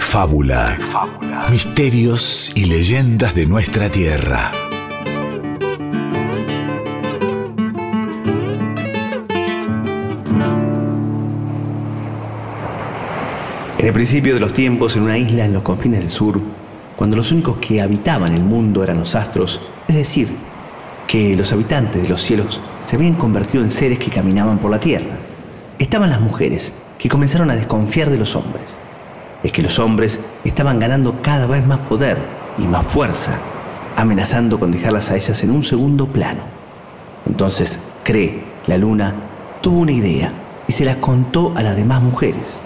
fábula, misterios y leyendas de nuestra tierra. En el principio de los tiempos, en una isla en los confines del sur, cuando los únicos que habitaban el mundo eran los astros, es decir, que los habitantes de los cielos se habían convertido en seres que caminaban por la tierra, estaban las mujeres, que comenzaron a desconfiar de los hombres. Es que los hombres estaban ganando cada vez más poder y más fuerza, amenazando con dejarlas a ellas en un segundo plano. Entonces, Cree, la luna, tuvo una idea y se la contó a las demás mujeres.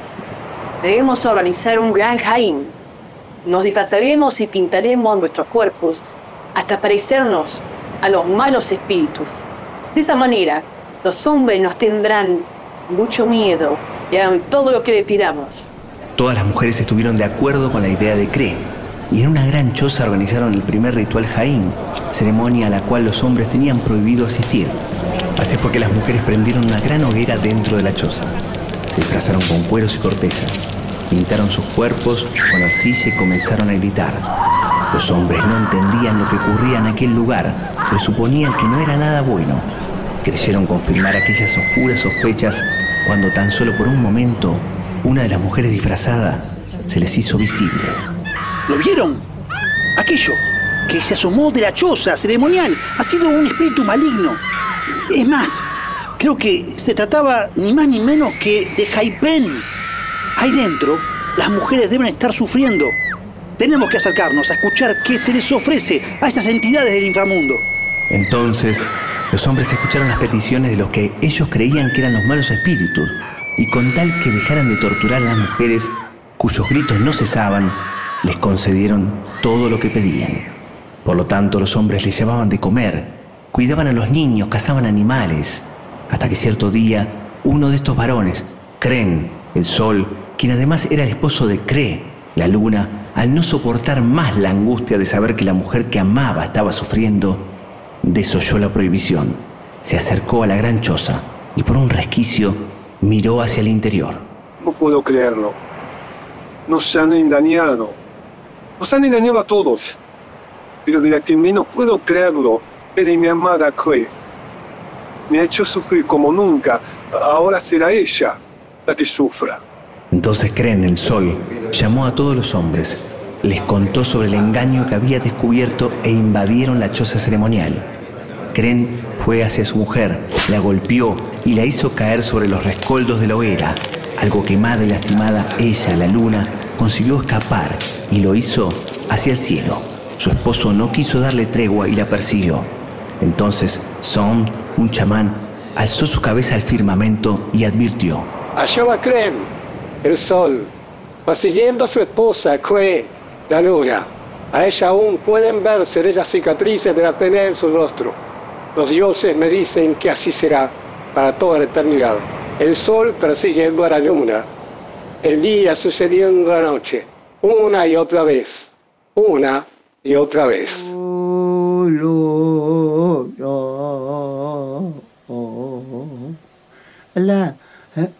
Debemos organizar un gran jaim. Nos disfrazaremos y pintaremos nuestros cuerpos hasta parecernos a los malos espíritus. De esa manera, los hombres nos tendrán mucho miedo y hagan todo lo que le pidamos. Todas las mujeres estuvieron de acuerdo con la idea de Cree y en una gran choza organizaron el primer ritual Jaín, ceremonia a la cual los hombres tenían prohibido asistir. Así fue que las mujeres prendieron una gran hoguera dentro de la choza. Se disfrazaron con cueros y cortezas, pintaron sus cuerpos con arcilla y comenzaron a gritar. Los hombres no entendían lo que ocurría en aquel lugar, pues suponían que no era nada bueno. Creyeron confirmar aquellas oscuras sospechas cuando tan solo por un momento una de las mujeres disfrazada se les hizo visible. ¿Lo vieron? Aquello que se asomó de la choza ceremonial ha sido un espíritu maligno. Es más, creo que se trataba ni más ni menos que de Jaipen. Ahí dentro, las mujeres deben estar sufriendo. Tenemos que acercarnos a escuchar qué se les ofrece a esas entidades del inframundo. Entonces, los hombres escucharon las peticiones de los que ellos creían que eran los malos espíritus, y con tal que dejaran de torturar a las mujeres, cuyos gritos no cesaban, les concedieron todo lo que pedían. Por lo tanto, los hombres les llevaban de comer, cuidaban a los niños, cazaban animales, hasta que cierto día, uno de estos varones, Cren, el sol, quien además era el esposo de Cre, la luna, al no soportar más la angustia de saber que la mujer que amaba estaba sufriendo, desoyó la prohibición, se acercó a la gran choza y por un resquicio miró hacia el interior. No puedo creerlo. Nos han engañado. Nos han engañado a todos. Pero de la que menos puedo creerlo es de mi amada Chloe. Me ha hecho sufrir como nunca. Ahora será ella la que sufra. Entonces creen el sol, llamó a todos los hombres, les contó sobre el engaño que había descubierto e invadieron la choza ceremonial. Cren fue hacia su mujer, la golpeó y la hizo caer sobre los rescoldos de la hoguera. Algo quemada y lastimada, ella, la luna, consiguió escapar y lo hizo hacia el cielo. Su esposo no quiso darle tregua y la persiguió. Entonces, Son, un chamán, alzó su cabeza al firmamento y advirtió. Allá va Kren, el sol, persiguiendo a su esposa, Kue, la luna. A ella aún pueden verse las cicatrices de la pelea en su rostro. Los dioses me dicen que así será para toda la eternidad. El sol persiguiendo a la luna, el día sucediendo la noche, una y otra vez, una y otra vez. Alá,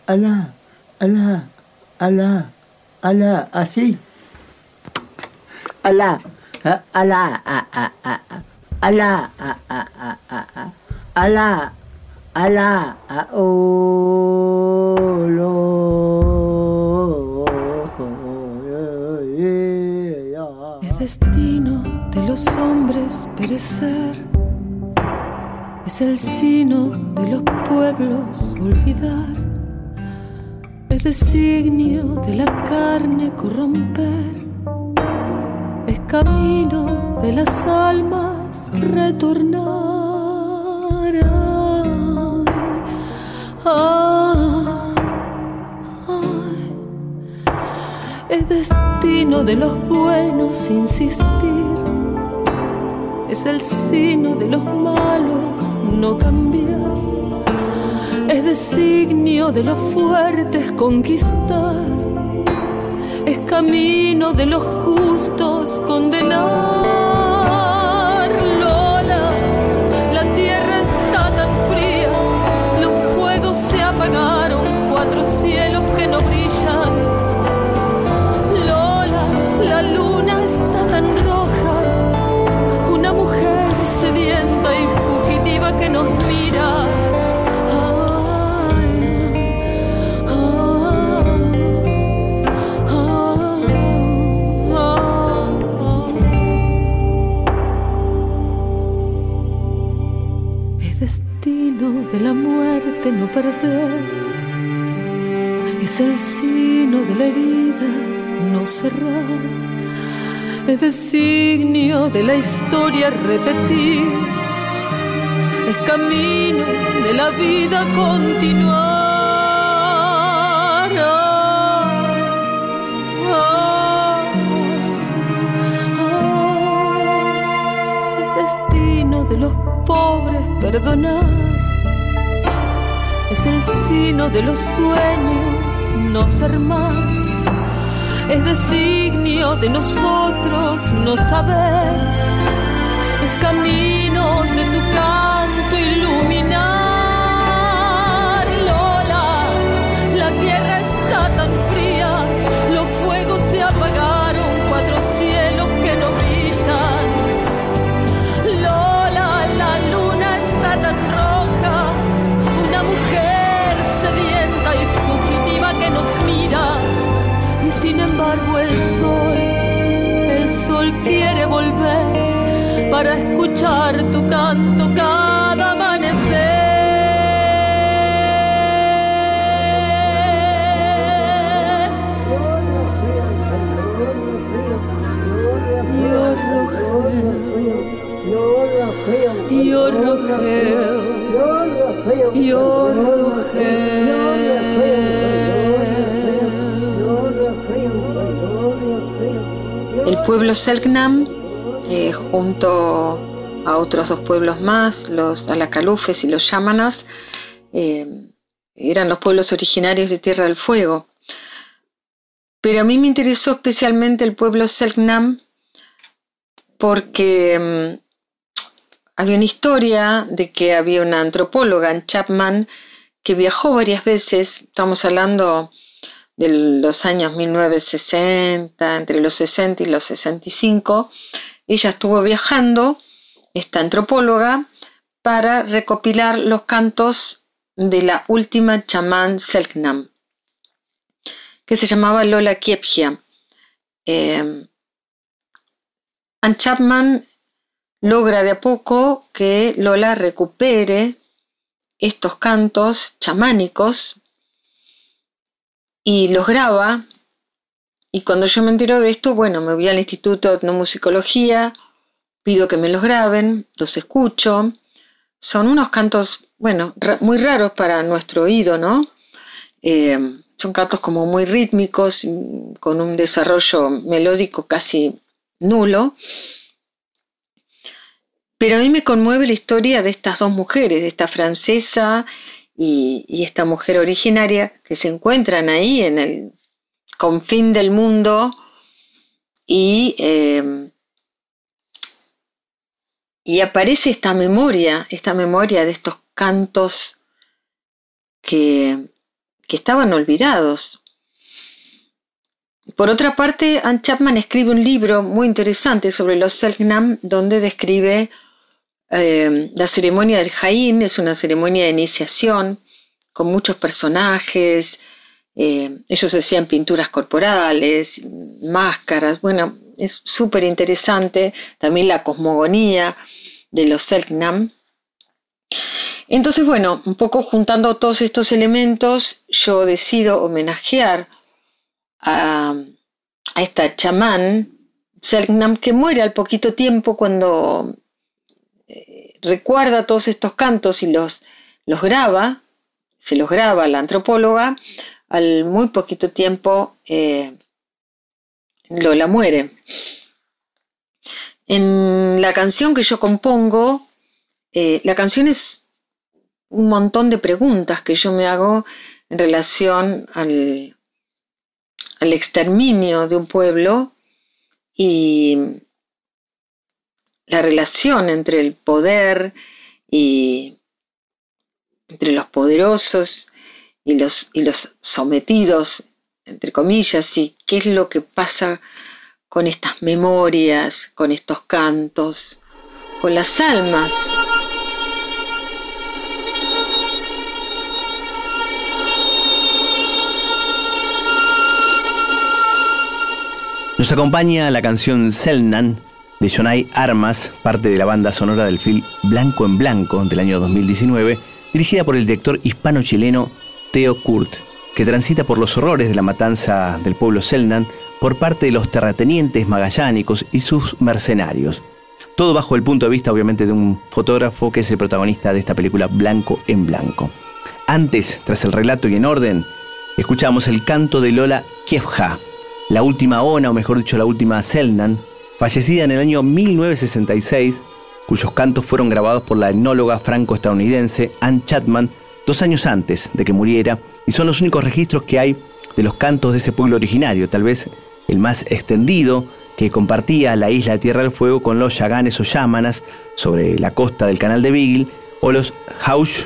alá, alá, alá, alá, así. Alá, alá, a, a, a, a, alá, a, a, a, a, a, alá, alá, a, Es destino de los hombres perecer. Es el sino de los pueblos olvidar. Es designio de la carne corromper. Es camino de las almas retornar. Es destino de los buenos insistir. Es el sino de los malos no cambiar. Es designio de los fuertes conquistar. Es camino de los justos condenar. apagaron cuatro cielos que no brillan. Lola, la luna está tan roja, una mujer sedienta y fugitiva que nos mira. Destino de la muerte no perder. Es el sino de la herida no cerrar. Es designio de la historia repetir. Es camino de la vida continuar. Ah, ah, Es destino de los pobres perdonar. Es el sino de los sueños no ser más. Es designio de nosotros no saber. Es camino de tu canto iluminar. El sol, el sol quiere volver para escuchar tu canto cada amanecer. Yo rogeo, yo rogeo, yo rogeo. Pueblo Selknam, eh, junto a otros dos pueblos más, los Alacalufes y los Yámanas, eh, eran los pueblos originarios de Tierra del Fuego. Pero a mí me interesó especialmente el pueblo Selknam porque mm, había una historia de que había una antropóloga en Chapman que viajó varias veces, estamos hablando de los años 1960, entre los 60 y los 65, ella estuvo viajando, esta antropóloga, para recopilar los cantos de la última chamán Selknam, que se llamaba Lola Kiepgia. Eh, Anne Chapman logra de a poco que Lola recupere estos cantos chamánicos y los graba. Y cuando yo me entero de esto, bueno, me voy al Instituto de Etnomusicología, pido que me los graben, los escucho. Son unos cantos, bueno, muy raros para nuestro oído, ¿no? Eh, son cantos como muy rítmicos, con un desarrollo melódico casi nulo. Pero a mí me conmueve la historia de estas dos mujeres, de esta francesa y, esta mujer originaria que se encuentran ahí en el confín del mundo y, eh, y aparece esta memoria, esta memoria de estos cantos que, que estaban olvidados. Por otra parte, Anne Chapman escribe un libro muy interesante sobre los Selknam, donde describe eh, la ceremonia del Jaín, es una ceremonia de iniciación con muchos personajes, eh, ellos hacían pinturas corporales, máscaras, bueno, es súper interesante, también la cosmogonía de los Selknam. Entonces, bueno, un poco juntando todos estos elementos, yo decido homenajear a, a esta chamán Selknam que muere al poquito tiempo cuando recuerda todos estos cantos y los, los graba, se los graba la antropóloga, al muy poquito tiempo eh, Lola muere. En la canción que yo compongo, eh, la canción es un montón de preguntas que yo me hago en relación al, al exterminio de un pueblo y la relación entre el poder y entre los poderosos y los, y los sometidos, entre comillas, y qué es lo que pasa con estas memorias, con estos cantos, con las almas. Nos acompaña la canción Selnan de Jonay Armas, parte de la banda sonora del film Blanco en Blanco del año 2019, dirigida por el director hispano-chileno Theo Kurt, que transita por los horrores de la matanza del pueblo Selnan por parte de los terratenientes magallánicos y sus mercenarios. Todo bajo el punto de vista obviamente de un fotógrafo que es el protagonista de esta película Blanco en Blanco. Antes, tras el relato y en orden, escuchamos el canto de Lola Kievja, la última Ona, o mejor dicho, la última Selnan, fallecida en el año 1966, cuyos cantos fueron grabados por la etnóloga franco-estadounidense Anne Chapman dos años antes de que muriera, y son los únicos registros que hay de los cantos de ese pueblo originario, tal vez el más extendido, que compartía la isla de Tierra del Fuego con los yaganes o yámanas sobre la costa del canal de Beagle, o los haush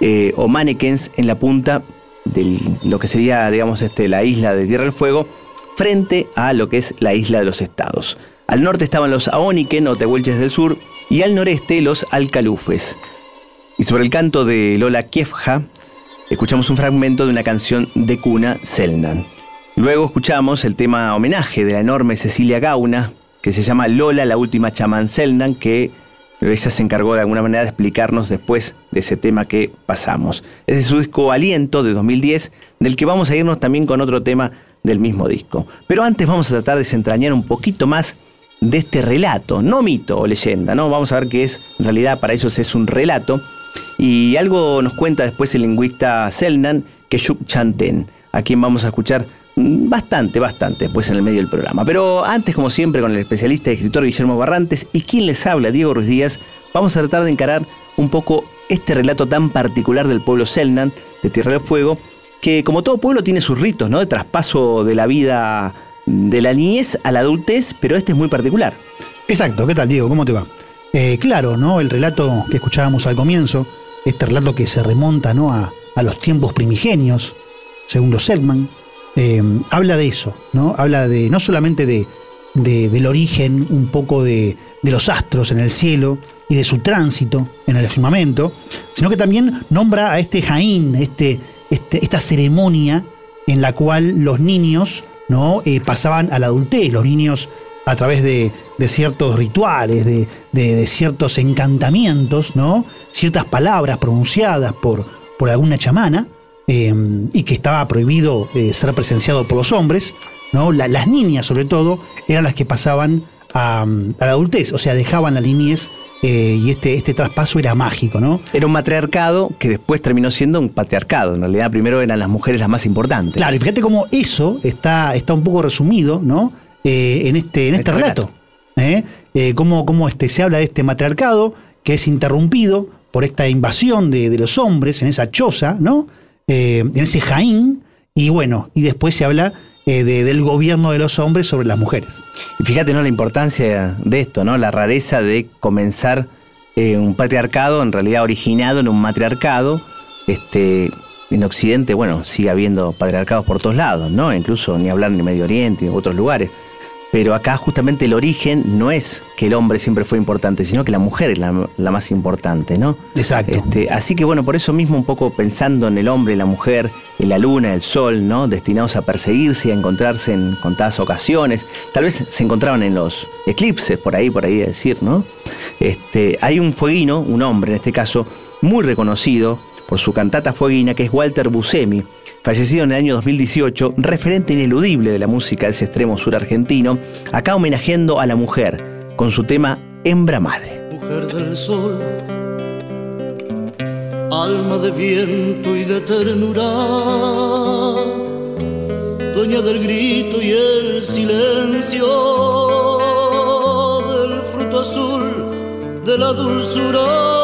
eh, o mannequins en la punta de lo que sería, digamos, este, la isla de Tierra del Fuego, frente a lo que es la isla de los estados. Al norte estaban los Aoniken o Tehuelches del sur y al noreste los Alcalufes. Y sobre el canto de Lola Kiefja, escuchamos un fragmento de una canción de cuna Selnan. Luego escuchamos el tema homenaje de la enorme Cecilia Gauna, que se llama Lola, la última chamán Selnan, que ella se encargó de alguna manera de explicarnos después de ese tema que pasamos. Es de su disco Aliento de 2010, del que vamos a irnos también con otro tema del mismo disco. Pero antes vamos a tratar de desentrañar un poquito más de este relato, no mito o leyenda, ¿no? Vamos a ver qué es, en realidad para ellos es un relato. Y algo nos cuenta después el lingüista Selnan, Keshuk Chanten, a quien vamos a escuchar bastante, bastante después en el medio del programa. Pero antes, como siempre, con el especialista y escritor Guillermo Barrantes y quien les habla, Diego Ruiz Díaz, vamos a tratar de encarar un poco este relato tan particular del pueblo Selnan, de Tierra del Fuego, que como todo pueblo tiene sus ritos, ¿no? De traspaso de la vida de la niñez a la adultez, pero este es muy particular. Exacto, ¿qué tal Diego? ¿Cómo te va? Eh, claro, ¿no? El relato que escuchábamos al comienzo, este relato que se remonta ¿no? a, los tiempos primigenios, según los Selman, eh, habla de eso, ¿no? Habla de no solamente de, del origen un poco de, de, los astros en el cielo y de su tránsito en el firmamento, sino que también nombra a este Jaín, este, este, esta ceremonia en la cual los niños ¿no? Eh, pasaban a la adultez, los niños a través de, ciertos rituales, de, ciertos encantamientos, ¿no? ciertas palabras pronunciadas por, por alguna chamana, em, y que estaba prohibido eh, ser presenciado por los hombres, ¿no? las niñas sobre todo eran las que pasaban a, la adultez, o sea, dejaban la niñez eh, y este, este traspaso era mágico, ¿no? Era un matriarcado que después terminó siendo un patriarcado. En realidad, primero eran las mujeres las más importantes. Claro, y fíjate cómo eso está, está un poco resumido, ¿no? Eh, en este, en este, este relato. ¿eh? cómo, este, se habla de este matriarcado que es interrumpido por esta invasión de, los hombres en esa choza, ¿no? en ese Jaín, y bueno, y después se habla eh, del gobierno de los hombres sobre las mujeres. Y fíjate, ¿no? La importancia de esto, ¿no? La rareza de comenzar eh, un patriarcado, en realidad originado en un matriarcado. Este, en Occidente, bueno, sigue habiendo patriarcados por todos lados, ¿no? Incluso ni hablar en Medio Oriente y otros lugares. Pero acá justamente el origen no es que el hombre siempre fue importante, sino que la mujer es la, más importante, ¿no? Exacto. Este, así que bueno, por eso mismo un poco pensando en el hombre, la mujer, en la luna, el sol, ¿no? Destinados a perseguirse y a encontrarse en contadas ocasiones. Tal vez se encontraban en los eclipses, por ahí, por ahí decir, ¿no? Este, hay un fueguino, un hombre en este caso, muy reconocido por su cantata fueguina, que es Walter Buscemi, fallecido en el año 2018, referente ineludible de la música de ese extremo sur argentino, acá homenajeando a la mujer con su tema Hembra Madre. Mujer del sol, alma de viento y de ternura, dueña del grito y el silencio, del fruto azul, de la dulzura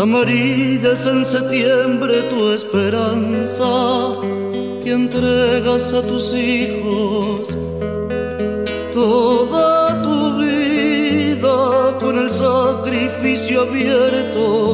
Amarillas en septiembre tu esperanza y entregas a tus hijos. Toda tu vida con el sacrificio abierto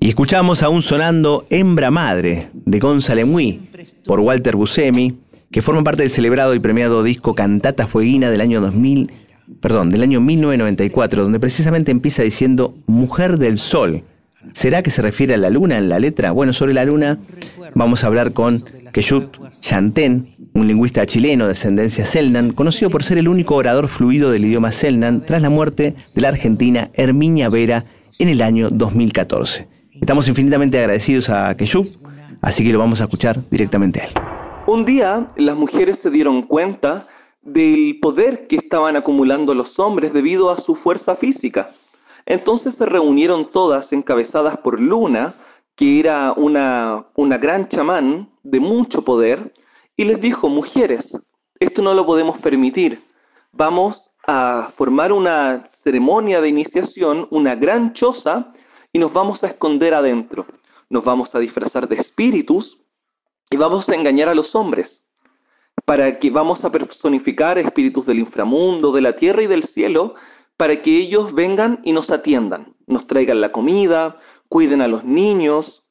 Y escuchamos aún sonando Hembra Madre de Gonzalo Mui por Walter Buscemi, que forma parte del celebrado y premiado disco Cantata Fueguina del año 2000, perdón, del año 1994, donde precisamente empieza diciendo Mujer del Sol. ¿Será que se refiere a la luna en la letra? Bueno, sobre la luna vamos a hablar con Keyut Chanten, un lingüista chileno de ascendencia Selnan, conocido por ser el único orador fluido del idioma Selnan tras la muerte de la argentina Herminia Vera en el año 2014. Estamos infinitamente agradecidos a Keyut, así que lo vamos a escuchar directamente a él. Un día las mujeres se dieron cuenta del poder que estaban acumulando los hombres debido a su fuerza física. Entonces se reunieron todas encabezadas por Luna, que era una, una gran chamán de mucho poder, y les dijo, mujeres, esto no lo podemos permitir. Vamos a formar una ceremonia de iniciación, una gran choza, y nos vamos a esconder adentro. Nos vamos a disfrazar de espíritus y vamos a engañar a los hombres para que vamos a personificar espíritus del inframundo, de la tierra y del cielo, para que ellos vengan y nos atiendan, nos traigan la comida, cuiden a los niños,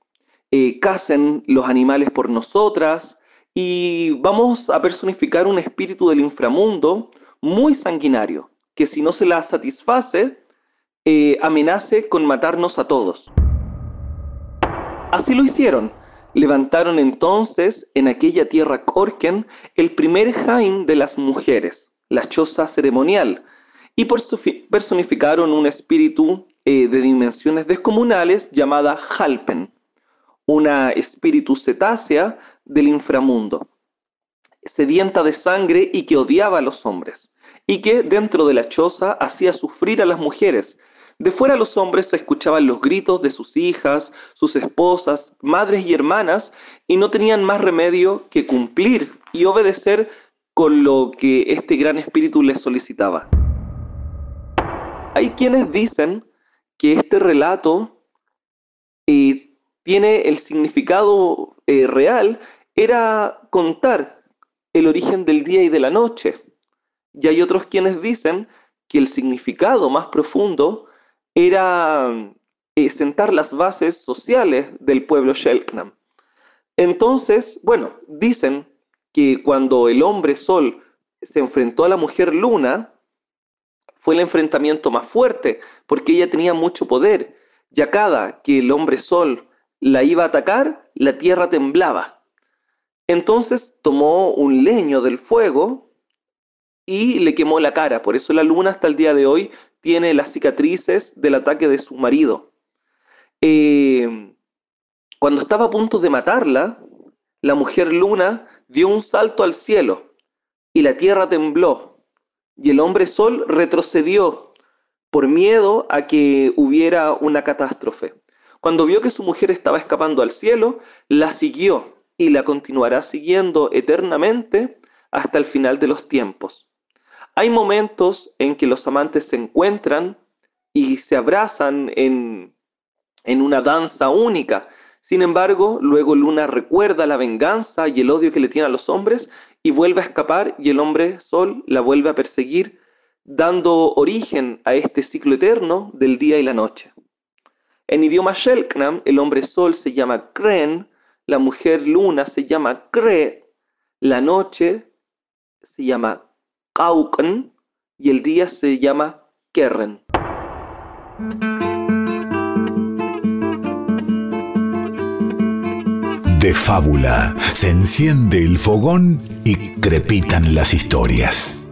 eh, casen los animales por nosotras y vamos a personificar un espíritu del inframundo muy sanguinario, que si no se la satisface, eh, amenace con matarnos a todos. Así lo hicieron. Levantaron entonces en aquella tierra Corken el primer Jain de las mujeres, la choza ceremonial, y personificaron un espíritu eh, de dimensiones descomunales llamada Halpen, una espíritu cetácea del inframundo, sedienta de sangre y que odiaba a los hombres, y que dentro de la choza hacía sufrir a las mujeres, de fuera los hombres escuchaban los gritos de sus hijas, sus esposas, madres y hermanas, y no tenían más remedio que cumplir y obedecer con lo que este gran espíritu les solicitaba. Hay quienes dicen que este relato eh, tiene el significado eh, real, era contar el origen del día y de la noche. Y hay otros quienes dicen que el significado más profundo era eh, sentar las bases sociales del pueblo Shelknam. Entonces, bueno, dicen que cuando el hombre sol se enfrentó a la mujer luna, fue el enfrentamiento más fuerte, porque ella tenía mucho poder. Ya cada que el hombre sol la iba a atacar, la tierra temblaba. Entonces tomó un leño del fuego y le quemó la cara. Por eso la luna hasta el día de hoy tiene las cicatrices del ataque de su marido. Eh, cuando estaba a punto de matarla, la mujer luna dio un salto al cielo y la tierra tembló y el hombre sol retrocedió por miedo a que hubiera una catástrofe. Cuando vio que su mujer estaba escapando al cielo, la siguió y la continuará siguiendo eternamente hasta el final de los tiempos. Hay momentos en que los amantes se encuentran y se abrazan en, en una danza única. Sin embargo, luego Luna recuerda la venganza y el odio que le tiene a los hombres y vuelve a escapar y el hombre Sol la vuelve a perseguir, dando origen a este ciclo eterno del día y la noche. En idioma Shelknam, el hombre Sol se llama Kren, la mujer Luna se llama Kre, la noche se llama Kauken y el día se llama Kerren. de fábula. Se enciende el fogón y crepitan las historias.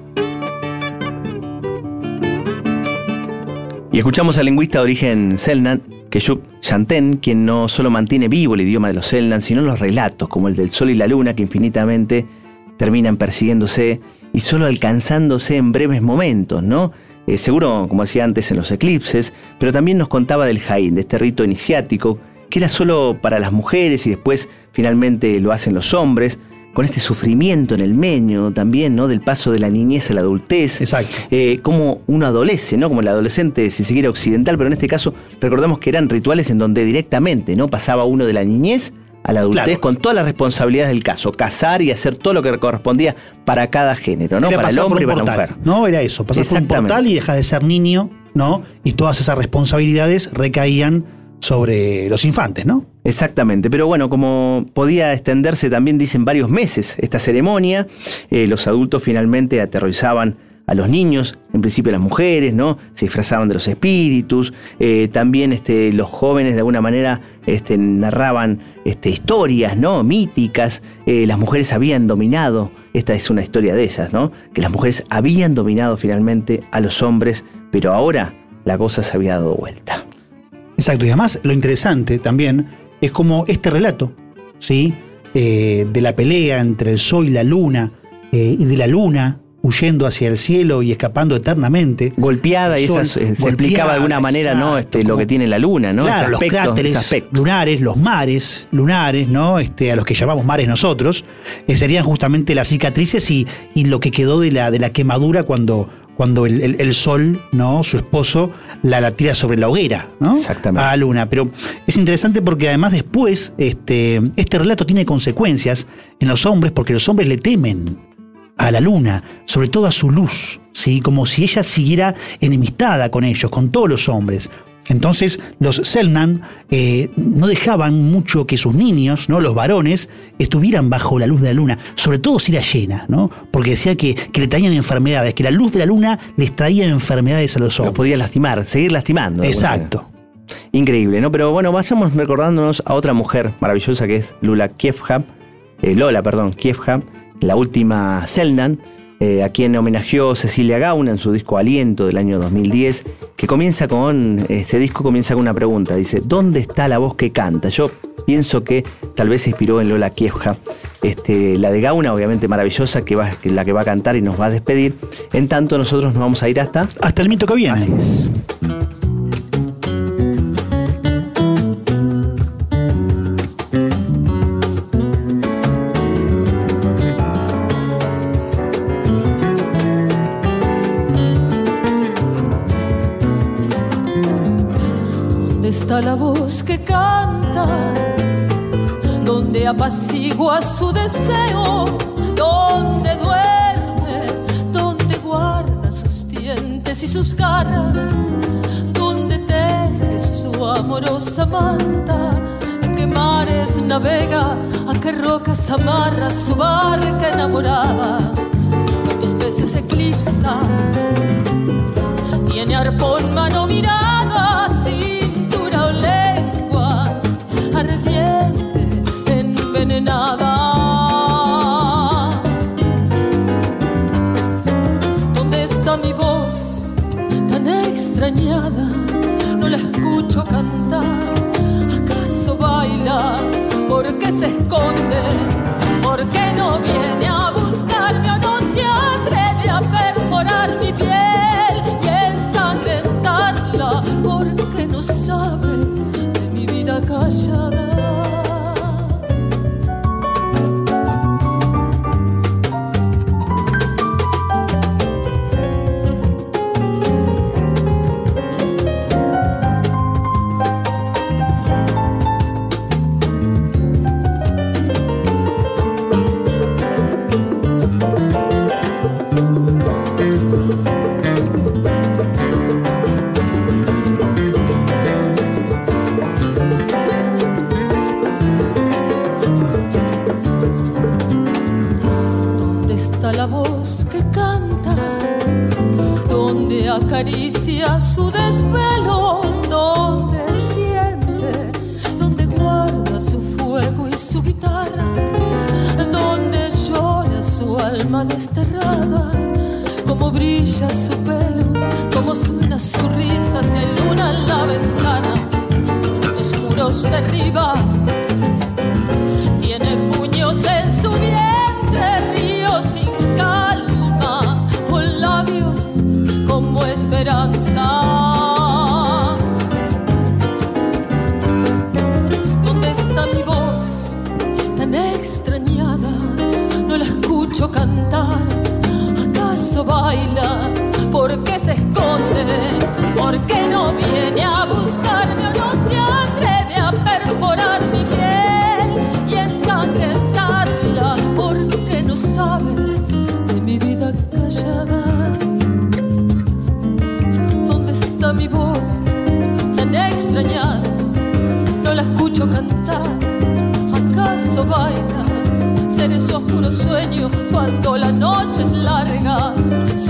Y escuchamos al lingüista de origen Selnan, Keshub Chanten, quien no solo mantiene vivo el idioma de los Selnan, sino los relatos, como el del sol y la luna, que infinitamente terminan persiguiéndose y solo alcanzándose en breves momentos, ¿no? Eh, seguro, como decía antes, en los eclipses, pero también nos contaba del Jaín, de este rito iniciático, que era solo para las mujeres y después finalmente lo hacen los hombres, con este sufrimiento en el meño también, ¿no? Del paso de la niñez a la adultez. Exacto. Eh, como uno adolece, ¿no? Como el adolescente, si se quiere, occidental, pero en este caso recordamos que eran rituales en donde directamente, ¿no? Pasaba uno de la niñez a la adultez Claro. con todas las responsabilidades del caso, casar y hacer todo lo que correspondía para cada género, ¿no? Era para el hombre y para la mujer. No, era eso, pasar por un portal y dejar de ser niño, ¿no? Y todas esas responsabilidades recaían sobre los infantes, ¿no? Exactamente, pero bueno, como podía extenderse también dicen varios meses esta ceremonia, eh, los adultos finalmente aterrorizaban a los niños, en principio las mujeres, ¿no? Se disfrazaban de los espíritus, eh, también este, los jóvenes de alguna manera este, narraban este, historias, ¿no? Míticas, eh, las mujeres habían dominado, esta es una historia de esas, ¿no? Que las mujeres habían dominado finalmente a los hombres, pero ahora la cosa se había dado vuelta. Exacto, y además lo interesante también es como este relato, ¿sí? Eh, de la pelea entre el sol y la luna, y de la luna huyendo hacia el cielo y escapando eternamente. golpeada y esas, eh, se explicaba de alguna manera no este, lo que tiene la luna no Claro, los cráteres lunares, los mares lunares, ¿no? Este, a los que llamamos mares nosotros, eh, serían justamente las cicatrices y, y lo que quedó de la, de la quemadura cuando, cuando el, el- el sol, ¿no? Su esposo, la, la tira sobre la hoguera, ¿no? Exactamente. A la luna. Pero es interesante porque además después este, este relato tiene consecuencias en los hombres porque los hombres le temen a la luna, sobre todo a su luz, ¿sí? como si ella siguiera enemistada con ellos, con todos los hombres. Entonces los Selnan eh, no dejaban mucho que sus niños, ¿no? los varones, estuvieran bajo la luz de la luna, sobre todo si era llena, ¿no? porque decía que, que le traían enfermedades, que la luz de la luna les traía enfermedades a los los hombres. podía lastimar seguir lastimando Exacto. increíble no pero bueno vayamos recordándonos a otra mujer maravillosa que es Lula Kievham eh, Lola perdón Kievham la última Selnan eh, a quien homenajeó Cecilia Gauna en su disco Aliento del año 2010, que comienza con, ese disco comienza con una pregunta, dice, ¿dónde está la voz que canta? Yo pienso que tal vez se inspiró en Lola Kievja, este, la de Gauna, obviamente maravillosa, que va, que la que va a cantar y nos va a despedir. En tanto, nosotros nos vamos a ir hasta... Hasta el mito que viene. Así es. ¿Dónde está la voz que canta? ¿Dónde apacigua su deseo? ¿Dónde duerme? ¿Dónde guarda sus dientes y sus garras? ¿Dónde teje su amorosa manta? ¿En qué mares navega? ¿A qué rocas amarra su barca enamorada? ¿Cuántos peces eclipsa? Tiene arpón, mano, mirada, cintura envenenada. ¿Dónde está mi voz tan extrañada? No la escucho cantar. ¿Acaso baila? ¿Por qué se esconde? ¿Por qué no viene a buscarme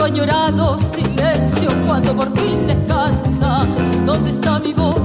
llorado silencio cuando por fin descansa. ¿Dónde está mi voz?